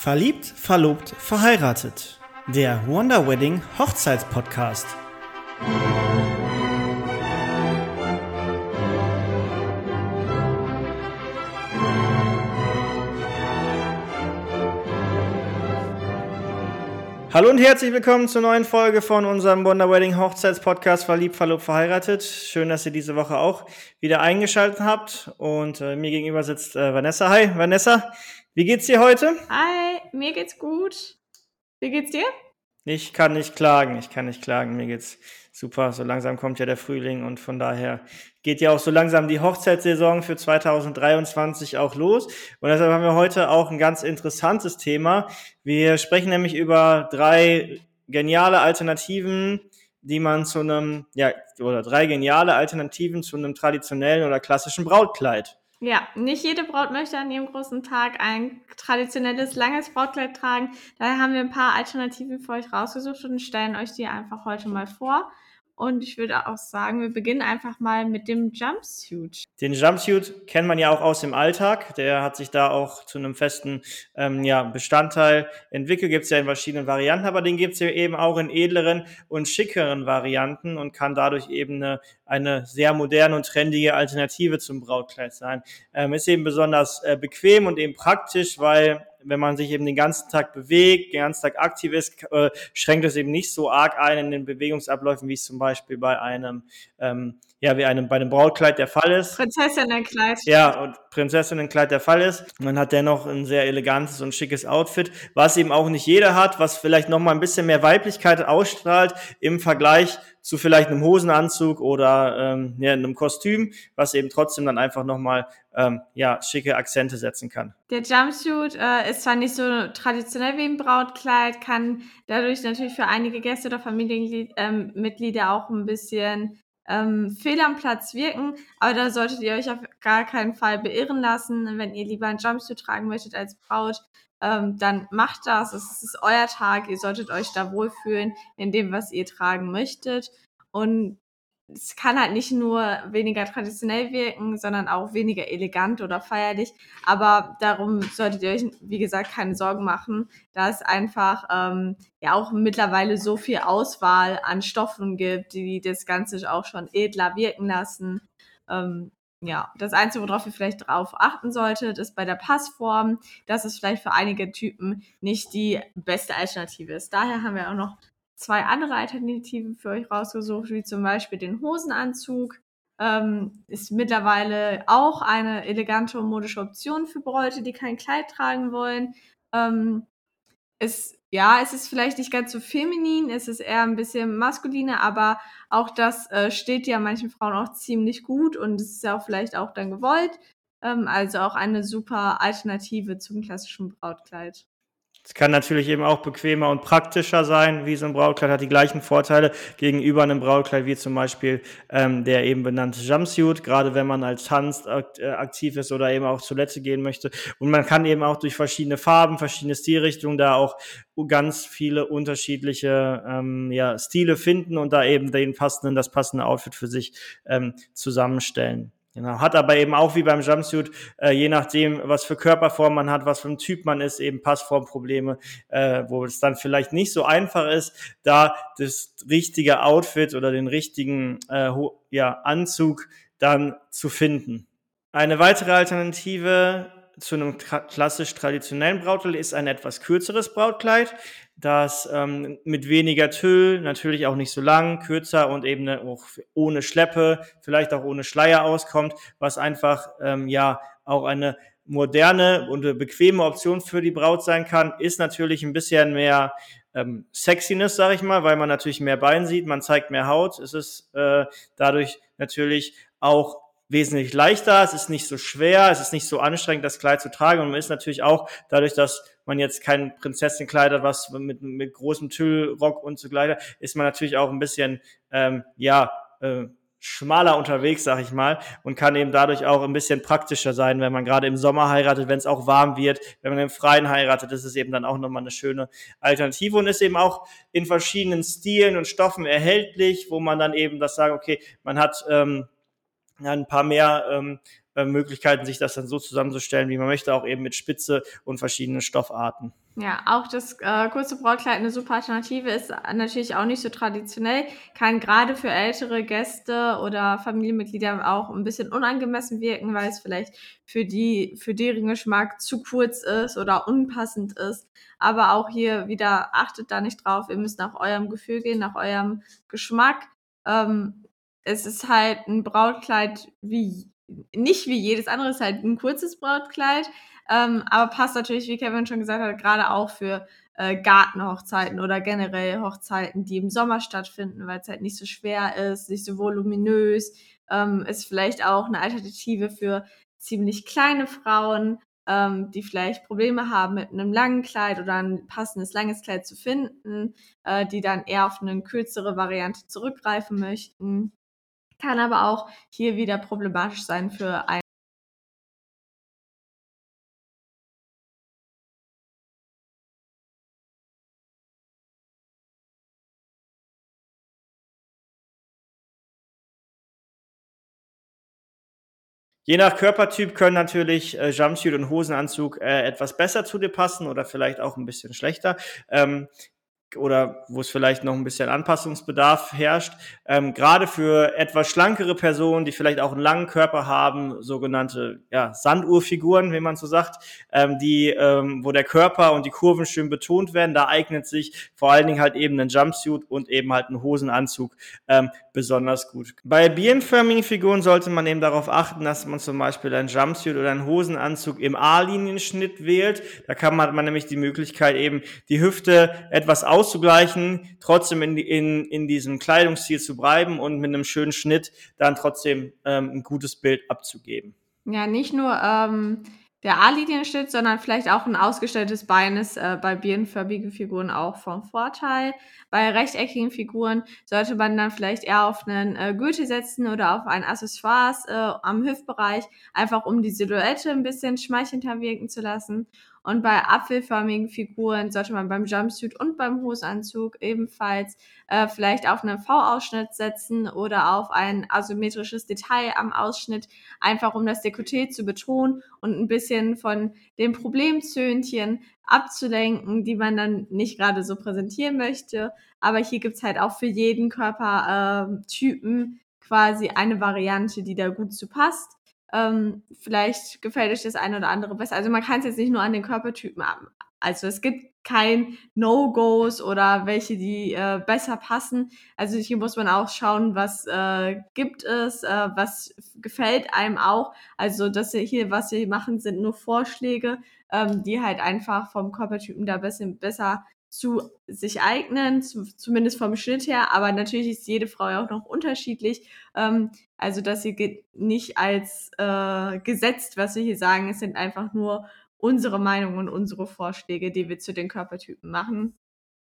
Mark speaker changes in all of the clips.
Speaker 1: Verliebt, verlobt, verheiratet. Der Wonder Wedding Hochzeitspodcast. Hallo und herzlich willkommen zur neuen Folge von unserem Wonder Wedding Hochzeitspodcast Verliebt, Verlobt, Verheiratet. Schön, dass ihr diese Woche auch wieder eingeschaltet habt. Und äh, mir gegenüber sitzt äh, Vanessa. Hi, Vanessa. Wie geht's dir heute?
Speaker 2: Hi, mir geht's gut. Wie geht's dir?
Speaker 1: Ich kann nicht klagen, ich kann nicht klagen. Mir geht's super. So langsam kommt ja der Frühling und von daher geht ja auch so langsam die Hochzeitssaison für 2023 auch los. Und deshalb haben wir heute auch ein ganz interessantes Thema. Wir sprechen nämlich über drei geniale Alternativen, die man zu einem, ja, oder drei geniale Alternativen zu einem traditionellen oder klassischen Brautkleid.
Speaker 2: Ja, nicht jede Braut möchte an ihrem großen Tag ein traditionelles, langes Brautkleid tragen. Daher haben wir ein paar Alternativen für euch rausgesucht und stellen euch die einfach heute mal vor. Und ich würde auch sagen, wir beginnen einfach mal mit dem Jumpsuit.
Speaker 1: Den Jumpsuit kennt man ja auch aus dem Alltag. Der hat sich da auch zu einem festen ähm, ja, Bestandteil entwickelt. Gibt es ja in verschiedenen Varianten, aber den gibt es ja eben auch in edleren und schickeren Varianten und kann dadurch eben eine, eine sehr moderne und trendige Alternative zum Brautkleid sein. Ähm, ist eben besonders äh, bequem und eben praktisch, weil wenn man sich eben den ganzen Tag bewegt, den ganzen Tag aktiv ist, äh, schränkt es eben nicht so arg ein in den Bewegungsabläufen, wie es zum Beispiel bei einem, ähm, ja, wie einem, bei einem Brautkleid der Fall ist.
Speaker 2: Prinzessinnenkleid.
Speaker 1: Ja, und Prinzessinnenkleid der Fall ist. Man hat dennoch ein sehr elegantes und schickes Outfit, was eben auch nicht jeder hat, was vielleicht nochmal ein bisschen mehr Weiblichkeit ausstrahlt im Vergleich zu vielleicht einem Hosenanzug oder ähm, ja, einem Kostüm, was eben trotzdem dann einfach nochmal ähm, ja, schicke Akzente setzen kann.
Speaker 2: Der Jumpsuit äh, ist zwar nicht so traditionell wie ein Brautkleid, kann dadurch natürlich für einige Gäste oder Familienmitglieder ähm, auch ein bisschen ähm, fehl am Platz wirken, aber da solltet ihr euch auf gar keinen Fall beirren lassen. Wenn ihr lieber ein Jumpsuit tragen möchtet als Braut, ähm, dann macht das. Es ist euer Tag. Ihr solltet euch da wohlfühlen in dem, was ihr tragen möchtet. Und es kann halt nicht nur weniger traditionell wirken, sondern auch weniger elegant oder feierlich. Aber darum solltet ihr euch, wie gesagt, keine Sorgen machen, da es einfach ähm, ja auch mittlerweile so viel Auswahl an Stoffen gibt, die das Ganze auch schon edler wirken lassen. Ähm, ja, das Einzige, worauf ihr vielleicht drauf achten solltet, ist bei der Passform, dass es vielleicht für einige Typen nicht die beste Alternative ist. Daher haben wir auch noch zwei andere Alternativen für euch rausgesucht, wie zum Beispiel den Hosenanzug. Ähm, ist mittlerweile auch eine elegante und modische Option für Bräute, die kein Kleid tragen wollen. Ähm, ist ja, es ist vielleicht nicht ganz so feminin, es ist eher ein bisschen maskuliner, aber auch das äh, steht ja manchen Frauen auch ziemlich gut und es ist ja auch vielleicht auch dann gewollt. Ähm, also auch eine super Alternative zum klassischen Brautkleid.
Speaker 1: Es kann natürlich eben auch bequemer und praktischer sein, wie so ein Brautkleid, hat die gleichen Vorteile gegenüber einem Brautkleid, wie zum Beispiel ähm, der eben benannte Jumpsuit, gerade wenn man als Tanz äh, aktiv ist oder eben auch Toilette gehen möchte. Und man kann eben auch durch verschiedene Farben, verschiedene Stilrichtungen da auch ganz viele unterschiedliche ähm, ja, Stile finden und da eben den passenden, das passende Outfit für sich ähm, zusammenstellen. Genau, hat aber eben auch wie beim Jumpsuit, äh, je nachdem, was für Körperform man hat, was für ein Typ man ist, eben Passformprobleme, äh, wo es dann vielleicht nicht so einfach ist, da das richtige Outfit oder den richtigen äh, ja, Anzug dann zu finden. Eine weitere Alternative zu einem klassisch traditionellen Brautkleid ist ein etwas kürzeres Brautkleid, das ähm, mit weniger Tüll, natürlich auch nicht so lang, kürzer und eben auch ohne Schleppe, vielleicht auch ohne Schleier auskommt, was einfach ähm, ja auch eine moderne und bequeme Option für die Braut sein kann, ist natürlich ein bisschen mehr ähm, Sexiness, sage ich mal, weil man natürlich mehr Bein sieht, man zeigt mehr Haut. Es ist äh, dadurch natürlich auch wesentlich leichter, es ist nicht so schwer, es ist nicht so anstrengend, das Kleid zu tragen. Und man ist natürlich auch dadurch, dass man jetzt kein Prinzessinnenkleid hat, was mit, mit großem Tüllrock und so weiter, ist man natürlich auch ein bisschen, ähm, ja, äh, schmaler unterwegs, sag ich mal, und kann eben dadurch auch ein bisschen praktischer sein, wenn man gerade im Sommer heiratet, wenn es auch warm wird, wenn man im Freien heiratet, ist es eben dann auch nochmal eine schöne Alternative und ist eben auch in verschiedenen Stilen und Stoffen erhältlich, wo man dann eben das sagt, okay, man hat ähm, ein paar mehr ähm, äh, Möglichkeiten, sich das dann so zusammenzustellen, wie man möchte, auch eben mit Spitze und verschiedenen Stoffarten.
Speaker 2: Ja, auch das äh, kurze Brautkleid eine super Alternative ist natürlich auch nicht so traditionell, kann gerade für ältere Gäste oder Familienmitglieder auch ein bisschen unangemessen wirken, weil es vielleicht für die für deren Geschmack zu kurz ist oder unpassend ist. Aber auch hier wieder achtet da nicht drauf, ihr müsst nach eurem Gefühl gehen, nach eurem Geschmack. Ähm, es ist halt ein Brautkleid wie nicht wie jedes andere, es ist halt ein kurzes Brautkleid, ähm, aber passt natürlich, wie Kevin schon gesagt hat, gerade auch für äh, Gartenhochzeiten oder generell Hochzeiten, die im Sommer stattfinden, weil es halt nicht so schwer ist, nicht so voluminös. Ähm, ist vielleicht auch eine Alternative für ziemlich kleine Frauen, ähm, die vielleicht Probleme haben, mit einem langen Kleid oder ein passendes langes Kleid zu finden, äh, die dann eher auf eine kürzere Variante zurückgreifen möchten. Kann aber auch hier wieder problematisch sein für ein
Speaker 1: Je nach Körpertyp können natürlich äh, Jumpsuit und Hosenanzug äh, etwas besser zu dir passen oder vielleicht auch ein bisschen schlechter. Ähm, oder wo es vielleicht noch ein bisschen Anpassungsbedarf herrscht. Ähm, gerade für etwas schlankere Personen, die vielleicht auch einen langen Körper haben, sogenannte ja, Sanduhrfiguren, wie man so sagt, ähm, die, ähm, wo der Körper und die Kurven schön betont werden, da eignet sich vor allen Dingen halt eben ein Jumpsuit und eben halt ein Hosenanzug ähm, besonders gut. Bei bienenförmigen Figuren sollte man eben darauf achten, dass man zum Beispiel ein Jumpsuit oder einen Hosenanzug im A-Linienschnitt wählt. Da kann man, hat man nämlich die Möglichkeit eben die Hüfte etwas auszugleichen, trotzdem in, in, in diesem Kleidungsstil zu bleiben und mit einem schönen Schnitt dann trotzdem ähm, ein gutes Bild abzugeben.
Speaker 2: Ja, nicht nur ähm, der A-Linienschnitt, sondern vielleicht auch ein ausgestelltes Bein ist äh, bei birnenförmigen Figuren auch vom Vorteil. Bei rechteckigen Figuren sollte man dann vielleicht eher auf einen äh, Gürtel setzen oder auf ein Accessoires äh, am Hüftbereich, einfach um die Silhouette ein bisschen schmeichelnder wirken zu lassen. Und bei apfelförmigen Figuren sollte man beim Jumpsuit und beim Hosenanzug ebenfalls äh, vielleicht auf einen V-Ausschnitt setzen oder auf ein asymmetrisches Detail am Ausschnitt, einfach um das Dekolleté zu betonen und ein bisschen von den Problemzöhnchen abzulenken, die man dann nicht gerade so präsentieren möchte. Aber hier gibt's halt auch für jeden Körpertypen äh, quasi eine Variante, die da gut zu passt. Ähm, vielleicht gefällt euch das eine oder andere besser. Also man kann es jetzt nicht nur an den Körpertypen haben. Also es gibt kein No-Gos oder welche, die äh, besser passen. Also hier muss man auch schauen, was äh, gibt es, äh, was gefällt einem auch. Also das hier, was wir machen, sind nur Vorschläge, ähm, die halt einfach vom Körpertypen da bisschen besser zu sich eignen, zu, zumindest vom Schnitt her. Aber natürlich ist jede Frau ja auch noch unterschiedlich. Ähm, also das hier geht nicht als äh, gesetzt, was wir hier sagen. Es sind einfach nur unsere Meinungen und unsere Vorschläge, die wir zu den Körpertypen machen.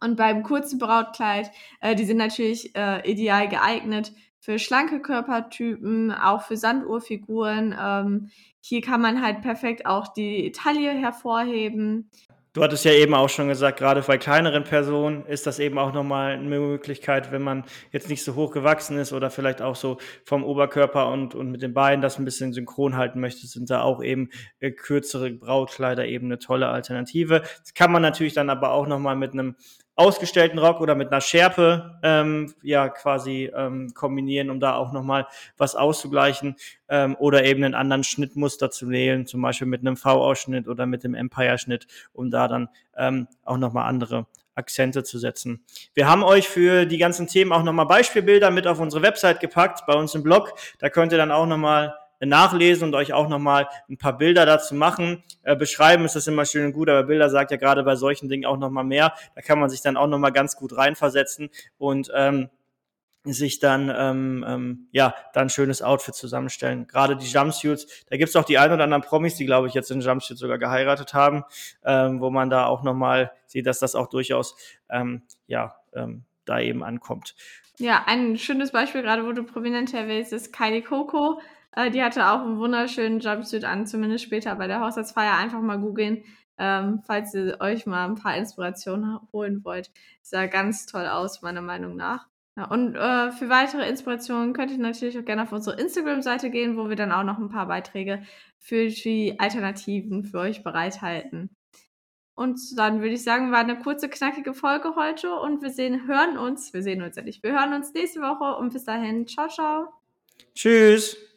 Speaker 2: Und beim kurzen Brautkleid, äh, die sind natürlich äh, ideal geeignet für schlanke Körpertypen, auch für Sanduhrfiguren. Ähm, hier kann man halt perfekt auch die Taille hervorheben.
Speaker 1: Du hattest ja eben auch schon gesagt, gerade bei kleineren Personen ist das eben auch nochmal eine Möglichkeit, wenn man jetzt nicht so hoch gewachsen ist oder vielleicht auch so vom Oberkörper und, und mit den Beinen das ein bisschen synchron halten möchte, sind da auch eben äh, kürzere Brautkleider eben eine tolle Alternative. Das kann man natürlich dann aber auch nochmal mit einem ausgestellten Rock oder mit einer Schärpe ähm, ja quasi ähm, kombinieren, um da auch nochmal was auszugleichen ähm, oder eben einen anderen Schnittmuster zu wählen, zum Beispiel mit einem V-Ausschnitt oder mit dem Empire-Schnitt, um da dann ähm, auch nochmal andere Akzente zu setzen. Wir haben euch für die ganzen Themen auch nochmal Beispielbilder mit auf unsere Website gepackt, bei uns im Blog. Da könnt ihr dann auch nochmal nachlesen und euch auch nochmal ein paar Bilder dazu machen. Äh, beschreiben ist das immer schön und gut, aber Bilder sagt ja gerade bei solchen Dingen auch nochmal mehr. Da kann man sich dann auch nochmal ganz gut reinversetzen und ähm, sich dann ähm, ähm, ja dann ein schönes Outfit zusammenstellen. Gerade die Jumpsuits, da gibt's auch die ein oder anderen Promis, die glaube ich jetzt in Jumpsuit sogar geheiratet haben, ähm, wo man da auch nochmal sieht, dass das auch durchaus ähm, ja ähm, da eben ankommt.
Speaker 2: Ja, ein schönes Beispiel, gerade wo du prominent erwähnst, ist Kylie Coco. Äh, die hatte auch einen wunderschönen Jumpsuit an, zumindest später bei der Hochzeitsfeier. Einfach mal googeln, ähm, falls ihr euch mal ein paar Inspirationen holen wollt. Sah ganz toll aus, meiner Meinung nach. Ja, und äh, für weitere Inspirationen könnt ihr natürlich auch gerne auf unsere Instagram-Seite gehen, wo wir dann auch noch ein paar Beiträge für die Alternativen für euch bereithalten. Und dann würde ich sagen, war eine kurze, knackige Folge heute und wir sehen, hören uns, wir sehen uns nicht, wir hören uns nächste Woche und bis dahin, ciao, ciao.
Speaker 1: Tschüss.